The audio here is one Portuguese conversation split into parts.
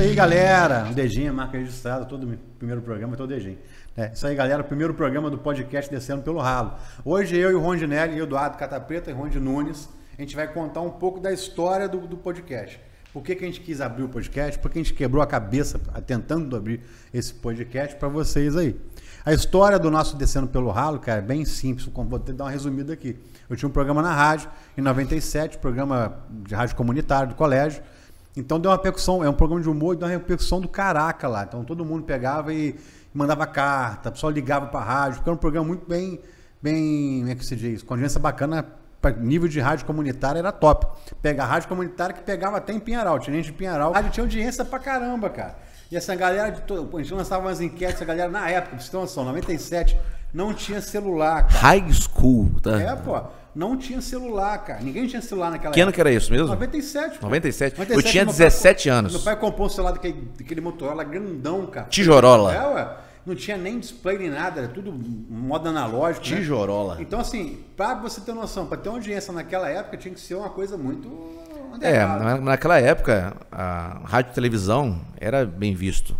aí, galera. Um dedinho, marca registrada, todo primeiro programa, todo dedinho. É, isso aí, galera. Primeiro programa do podcast Descendo pelo Ralo. Hoje eu e o Rondinelli, e Eduardo Catapreta e Rondi Nunes, a gente vai contar um pouco da história do, do podcast. Por que, que a gente quis abrir o podcast? Porque a gente quebrou a cabeça tentando abrir esse podcast para vocês aí. A história do nosso Descendo pelo Ralo, cara, é bem simples. Vou te dar uma resumida aqui. Eu tinha um programa na rádio, em 97, programa de rádio comunitário do colégio. Então deu uma repercussão, é um programa de humor, deu uma repercussão do caraca lá. Então todo mundo pegava e mandava carta, o pessoal ligava para a rádio, porque era um programa muito bem, bem, como é que se diz, com audiência bacana, pra nível de rádio comunitária era top. Pega a rádio comunitária que pegava até em Pinheiral, tinha gente de Pinheiral, a rádio tinha audiência pra caramba, cara. E essa galera, de to... a gente lançava umas enquetes, essa galera na época, pra vocês terem noção, 97, não tinha celular, cara. High School, tá? É, pô, não tinha celular, cara. Ninguém tinha celular naquela Que ano época. que era isso mesmo? 97. pô. 97? Eu tinha meu 17 pai, anos. Meu pai comprou um celular daquele, daquele Motorola grandão, cara. Tijorola. É, ué. Não tinha nem display nem nada, era tudo modo analógico. né? Tijorola. Então, assim, pra você ter noção, pra ter uma audiência naquela época, tinha que ser uma coisa muito. É, naquela época, a rádio e televisão era bem visto.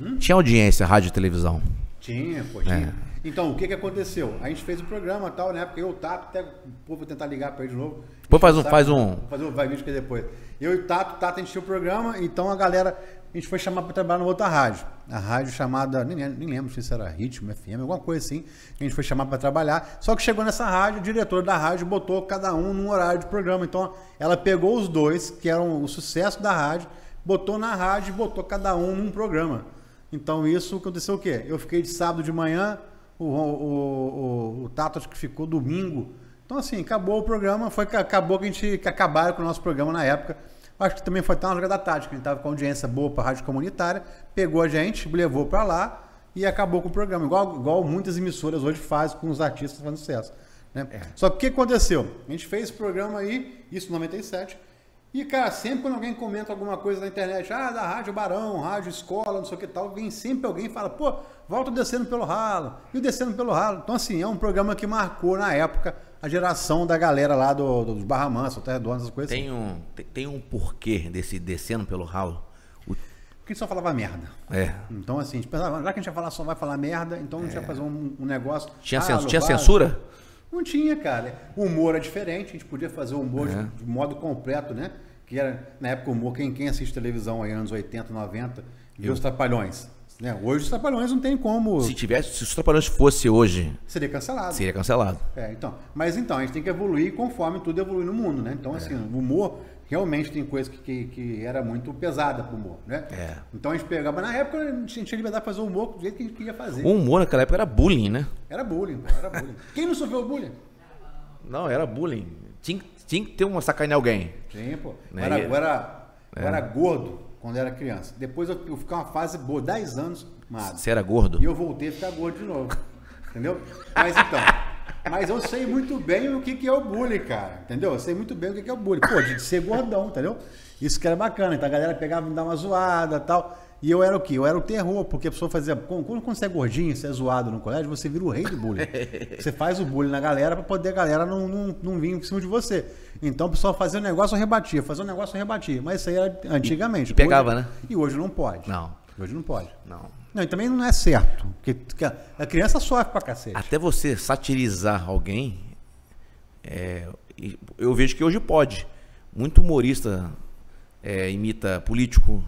Hum? Tinha audiência, rádio e televisão. Tinha, pô, É. Então, o que que aconteceu? A gente fez o programa e tal, né? Porque eu, o Tato, até o povo tentar ligar pra ele de novo. Depois faz um- faz um- fazer o vai vídeo que depois. Eu e o Tato, Tato, a gente tinha o programa, então a galera, a gente foi chamar pra trabalhar numa outra rádio. A rádio chamada, nem, lembro- nem lembro se era Ritmo, FM, alguma coisa assim. A gente foi chamar pra trabalhar. Só que chegou nessa rádio, o diretor da rádio botou cada um num horário de programa. Então, ela pegou os dois, que eram o sucesso da rádio, botou na rádio e botou cada um num programa. Então isso aconteceu o quê? Eu fiquei de sábado de manhã, o, o, o, o Tato acho que ficou domingo. Então assim, acabou o programa, foi que acabou que a gente que acabaram com o nosso programa na época. Acho que também foi até uma jogada tática, a gente tava com audiência boa para rádio comunitária, pegou a gente, levou para lá e acabou com o programa, igual, igual muitas emissoras hoje fazem com os artistas fazendo sucesso. Né? Só que o que aconteceu? A gente fez esse programa aí, isso em 97, e, cara, sempre quando alguém comenta alguma coisa na internet, ah, da Rádio Barão, Rádio Escola, não sei o que tal, vem sempre alguém e fala, pô, volta Descendo pelo Ralo, e o Descendo pelo Ralo. Então, assim, é um programa que marcou na época a geração da galera lá do, dos Barra Mansa, Terra Redonda, essas coisas assim. Tem um, tem, tem um porquê desse descendo pelo ralo. O- Porque só falava merda. é. Então, assim, a gente pensava, já que a gente vai falar só vai falar merda, então a gente vai fazer um, um negócio. Tinha, ah, cens- tinha censura? Não tinha, cara. O humor é diferente, a gente podia fazer o humor de- É. de, modo completo, né? Que era, na época, o humor, quem, quem assiste televisão aí, anos 80, 90, viu os Trapalhões. Né? Hoje os Trapalhões não tem como. Se tivesse, se os Trapalhões fosse hoje, Seria cancelado. seria cancelado. É, então. Mas então, a gente tem que evoluir conforme tudo evolui no mundo, né? Então, assim, o humor realmente tem coisa que, que, que era muito pesada pro humor, né? É. Então a gente pegava, na época a gente tinha liberdade de fazer o humor do jeito que a gente queria fazer. O humor naquela época era bullying, né? Era bullying, era bullying. Quem não sofreu bullying? Não, era bullying. Tinha, tinha que ter uma sacanear alguém. Sim, pô. Né? era, eu era, eu era gordo quando era criança. Depois eu, eu fiquei uma fase boa, 10 anos magro. Você era gordo? E eu voltei a ficar gordo de novo. Entendeu? Mas então. Mas eu sei muito bem o que, que é o bullying, cara. Entendeu? Eu sei muito bem o que, que é o bullying. Pô, de ser gordão, entendeu? Isso que era bacana. Então a galera pegava e me dava uma zoada e tal. E eu era o quê? Eu era o terror, porque a pessoa fazia. Quando, quando você é gordinho, você é zoado no colégio, você vira o rei do bullying. Você faz o bullying na galera pra poder a galera não, não, não vir em cima de você. Então o pessoal fazia um negócio, eu rebatia. Fazia um negócio, eu rebatia. Mas isso aí era antigamente. E pegava, Hoje- né? E hoje não pode. Não. Hoje não pode. Não. Não, e também não é certo. Porque a- criança sofre pra cacete. Até você satirizar alguém, é, eu vejo que hoje pode. Muito humorista é, imita político.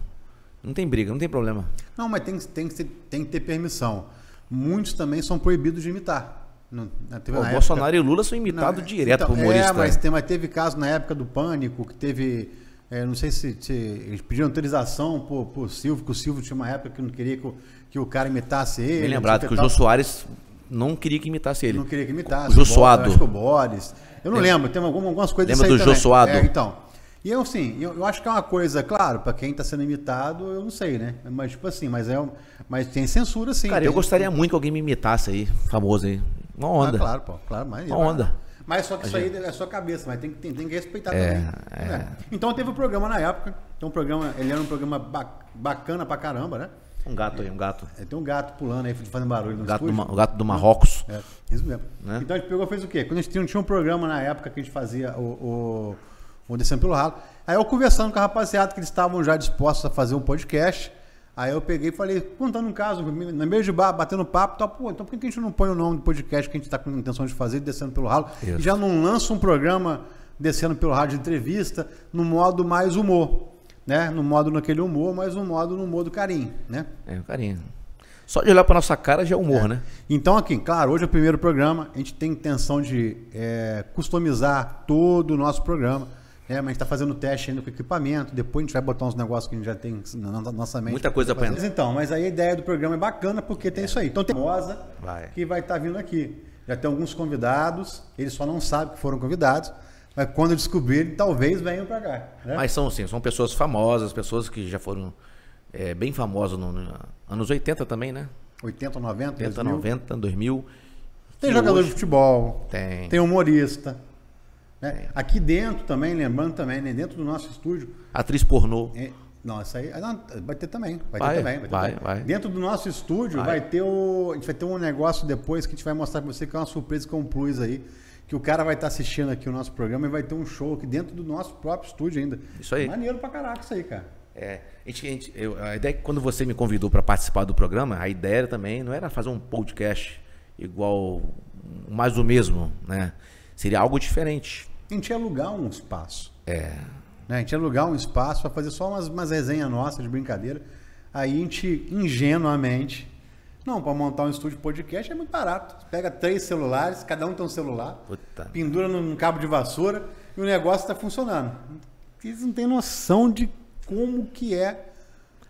Não tem briga, não tem problema. Não, mas tem, tem, que ter, tem que ter permissão. Muitos também são proibidos de imitar. Não, né, teve Pô, na Bolsonaro e Lula são imitados direto então, por humorista. É, mas, tem, mas teve caso na época do Pânico, que teve. É, não sei se, se eles pediram autorização pro, pro Silvio, que o Silvio tinha uma época que não queria que o, que o cara imitasse ele. Bem lembrado que o. Jô Soares não queria que imitasse ele. Não queria que imitasse. O Jô o Boris, Suado. Acho que o Boris. Eu não lembro, tem algumas, algumas coisas Lembra do Jô. Suado? É, então. E eu, assim, eu, eu acho que é uma coisa, claro, pra quem tá sendo imitado, eu não sei, né? Mas, tipo assim, mas, é, um- mas tem censura, sim. Cara, tem, eu gostaria muito que alguém me imitasse aí, famoso aí. Uma onda. Ah, claro, pô, claro, mas. Uma onda. Mas só que isso aí é sua cabeça, mas tem, que- tem, tem que respeitar É, também. é. né? Então teve o programa na época. Então o programa, ele era um programa ba- bacana pra caramba, né? Um gato aí, um gato. É, Tem um gato pulando aí, fazendo barulho no gato, estúdio. O gato do Marrocos. É, isso mesmo. Né? Então a gente pegou e fez o quê? Quando a gente tinha, tinha um programa na época que a gente fazia o, o, o Descendo pelo Ralo. Aí eu conversando com a rapaziada que eles estavam já dispostos a fazer um podcast. Aí eu peguei e falei, contando um caso, no meio de bar, batendo papo, tal, pô, então por que a gente não põe o nome do podcast que a gente está com intenção de fazer, Descendo pelo Ralo, Isso. e já não lança um programa Descendo pelo Rádio de Entrevista no modo mais humor, né? No modo naquele humor, mas no modo no modo carinho, né? É, carinho. Só de olhar pra nossa cara já é humor, né? Então, aqui, claro, hoje é o primeiro programa, a gente tem intenção de é, customizar todo o nosso programa. Né? mas a gente está fazendo teste ainda com equipamento. Depois a gente vai botar uns negócios que a gente já tem na nossa mente. Muita coisa pra Mas. Então, mas aí a ideia do programa é bacana porque tem isso aí. Então tem Moza Vai. que vai estar vindo aqui. Já tem alguns convidados, eles só não sabem que foram convidados, mas quando descobrirem, talvez venham para cá. né? Mas são, sim, são pessoas famosas, pessoas que já foram é, bem famosas nos no, anos 80 também, né? 80, 90, 80, 2000. 90, 2000. Tem jogador hoje- de futebol, Tem. tem humorista. Né? Aqui dentro também, lembrando também, né? dentro do nosso estúdio. Atriz pornô. é- não, isso aí ah, não, vai ter também. Vai, Vai, ter também. Vai, ter vai, também. vai. Dentro do nosso estúdio Vai. ter o. A gente vai ter um negócio depois que a gente vai mostrar pra você que é uma surpresa com um plus aí. Que o cara vai estar assistindo aqui o nosso programa e vai ter um show aqui dentro do nosso próprio estúdio ainda. Isso aí. Maneiro pra caraca isso aí, cara. É, a, gente, a, gente- eu- a ideia é que quando você me convidou para participar do programa, a ideia também não era fazer um podcast igual mais do mesmo, né? Seria algo diferente. A gente ia alugar um espaço. É, né? A gente ia alugar um espaço para fazer só umas, umas resenhas nossas de brincadeira. Aí a gente, ingenuamente, não, para montar um estúdio de podcast é muito barato. Você pega três celulares, cada um tem um celular, Puta. pendura num cabo de vassoura e o negócio está funcionando. Eles não têm noção de como que é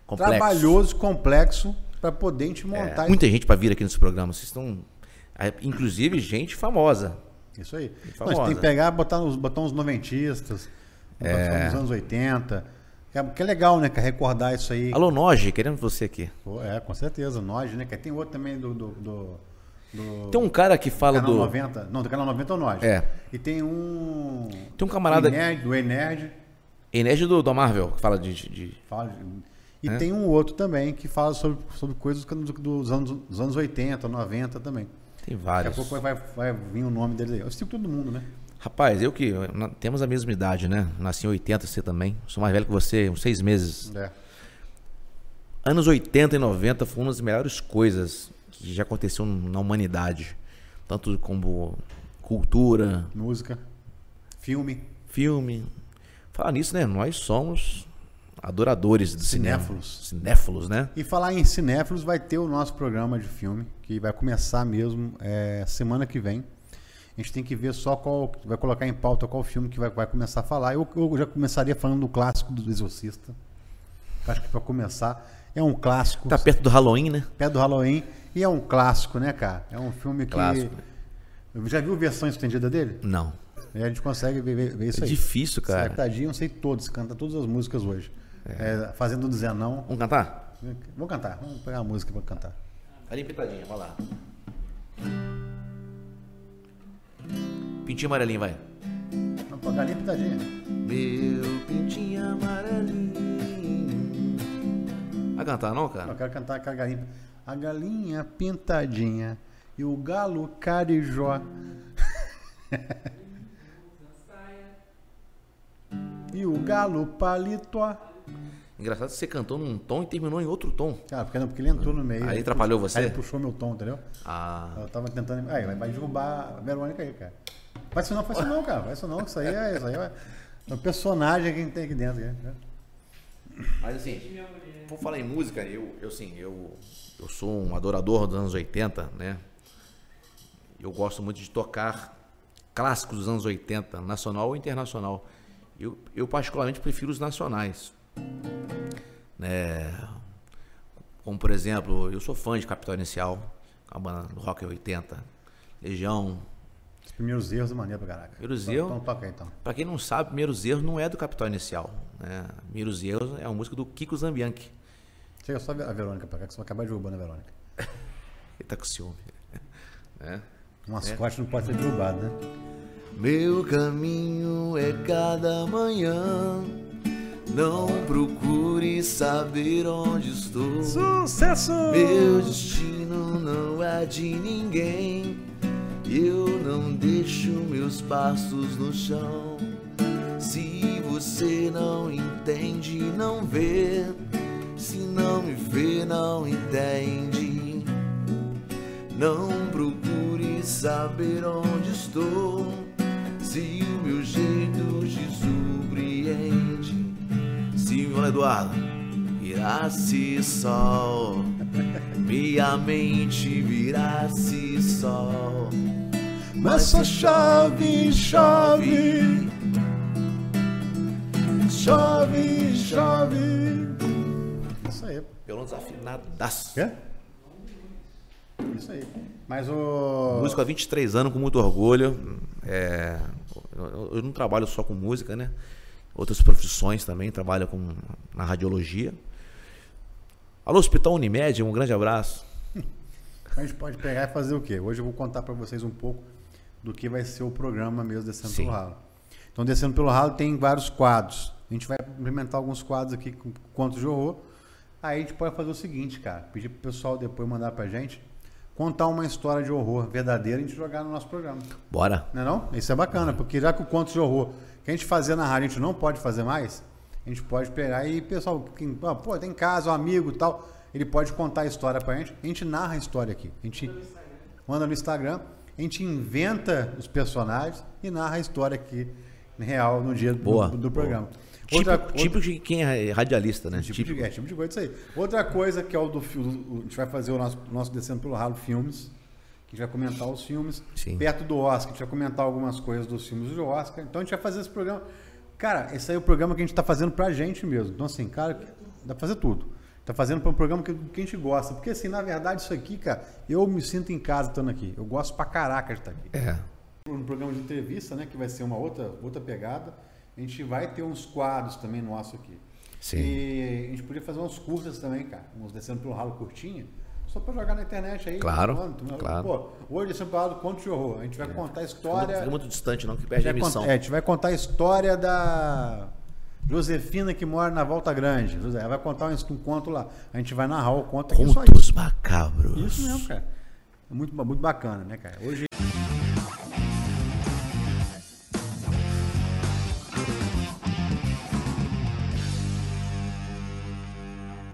Complexo. trabalhoso, complexo, para poder a gente é, montar muita gente para vir aqui nesse programa. Vocês estão, é, inclusive gente famosa. Isso aí. Não, famosa. tem que pegar, botar botar uns noventistas, É. anos 80. Que é, que é legal, né? Que é recordar isso aí. Alô, Noge, queremos você aqui. Pô, É, com certeza. Nós, né? Que tem outro também do. do, do, do Tem um cara que fala canal do. 90. Não, do canal 90 é o Nós. É. E tem um. Tem um camarada. Enerd, do Enerd. Enérgio do, do Marvel, que fala de. de- de- Fala, e É. tem um outro também que fala sobre, sobre coisas do- dos anos, dos anos 80, 90 também. Tem Daqui a vários. pouco vai, vai vir o nome dele aí. Eu sigo todo mundo, né? Rapaz, eu que. Temos a mesma idade, né? Nasci em 80, você também. Sou mais velho que você, uns seis meses. É. Anos 80 e 90 foram uma das melhores coisas que já aconteceu na humanidade. Tanto como cultura, Música, filme, filme. Falar nisso, né? Nós somos adoradores do Cinéfilos. cinema. Cinéfilos, né? E falar em cinéfilos, vai ter o nosso programa de filme, que vai começar mesmo é, semana que vem. A gente tem que ver só qual. Vai colocar em pauta qual filme que vai, vai começar a falar. Eu, eu já começaria falando do clássico do Exorcista. Acho que para começar, é um clássico. Tá perto do Halloween, né? Pé do Halloween. E é um clássico, né, cara? É um filme que. Clássico. Já viu versão estendida dele? Não. E a gente consegue ver, ver- isso É aí. difícil, cara. Tadinho, eu sei todos, canta todas as músicas hoje. É, fazendo do Zenão. Vamos cantar? Vou cantar, vamos pegar a música pra cantar. Ali pitadinha, vai lá. Pintinho amarelinho, vai. Vamos pra galinha pitadinha. Meu pintinho amarelinho. Vai cantar não, Eu cara? quero cantar com a galinha. A galinha pintadinha e o galo carijó. e o galo paletó. Engraçado que você cantou num tom e terminou em outro tom. Cara, porque, não- porque ele entrou no meio. Aí atrapalhou puxou- você? Aí ele puxou meu tom, entendeu? Ah, Eu tava tentando. Aí, vai- derrubar a Verônica aí, cara. Faz isso não, faz isso não, cara. Faz isso não, que isso aí é. Isso aí é, é um personagem que a gente tem aqui dentro. né? mas assim, por falar em música, eu, eu assim, eu, eu sou um adorador dos anos 80, né? Eu gosto muito de tocar clássicos dos anos 80, nacional ou internacional. Eu, eu particularmente prefiro os nacionais. Né? Como por exemplo, eu sou fã de Capital Inicial, a banda do Rock 80, Legião. Os primeiros erros é maneiro pra caraca. Primeiros Então- erros? Então toca então. Pra quem não sabe, Primeiros Erros não é do Capital Inicial. Né? Primeiros Erros é uma música do Kiko Zambianchi. Chega só a Verônica pra cá, que você vai acabar derrubando a Verônica. Ele tá com ciúme. né? Um mascote não pode ser derrubado, né? Meu caminho é cada manhã. Não procure saber onde estou. Sucesso! Meu destino não é de ninguém. Eu não deixo meus passos no chão. Se você não entende, não vê. Se não me vê, não entende. Não procure saber onde estou. Se o meu jeito Se o Eduardo virasse sol, minha mente virasse sol. Mas só chove, chove. Chove, chove. Isso aí. Violão desafinadaço. Quê? Isso aí. Mas o. Músico há 23 anos, com muito orgulho. É, eu não trabalho só com música, né? Outras profissões também, trabalho com, na radiologia. Alô, Hospital Unimed, um grande abraço. A gente pode pegar e fazer o quê? Hoje eu vou contar para vocês um pouco do que vai ser o programa mesmo Descendo Sim. pelo Ralo. Então, Descendo pelo Ralo tem vários quadros. A gente vai implementar alguns quadros aqui com contos de horror. Aí a gente pode fazer o seguinte, cara. Pedir pro pessoal depois mandar pra gente contar uma história de horror verdadeira e a gente jogar no nosso programa. Bora. Não é não? Isso é bacana, porque já que o conto de horror que a gente fazia na rádio a gente não pode fazer mais, a gente pode pegar e pessoal, quem, ah, pô, tem casa, um amigo e tal, ele pode contar a história pra gente, a gente narra a história aqui. A gente manda no Instagram, a gente inventa os personagens e narra a história aqui real no dia do- Boa, do, do boa. programa. Tipo, Outra- tipo de quem é radialista, né? Tipo, de, é, tipo de coisa isso aí. Outra coisa que é o do filme, a gente vai fazer o nosso, nosso Descendo pelo Ralo Filmes, gente vai comentar os filmes. Sim. Perto do Oscar, a gente vai comentar algumas coisas dos filmes do Oscar. Então a gente vai fazer esse programa. Cara, esse aí é o programa que a gente tá fazendo pra gente mesmo. Então, assim, cara, dá pra fazer tudo. Tá fazendo pra um programa que, que a gente gosta. Porque, assim, na verdade, isso aqui, cara, eu me sinto em casa estando aqui. Eu gosto pra caraca de estar aqui É. um programa de entrevista, né, que vai ser uma outra, outra pegada. A gente vai ter uns quadros também nosso aqui. Sim. E a gente podia fazer uns curtas também, cara. Uns descendo pelo ralo curtinho. Só pra jogar na internet aí. Claro, Pronto. claro. Pô, hoje pelo ralo conto de horror. A gente vai contar a história. fica muito distante, não, que perde a emissão. cont- é, a gente vai contar a história da Josefina que mora na Volta Grande. José, Ela vai contar um, um conto lá. A gente vai narrar o conto Contos macabros. Isso mesmo, cara. É muito, muito bacana, né, cara? Hoje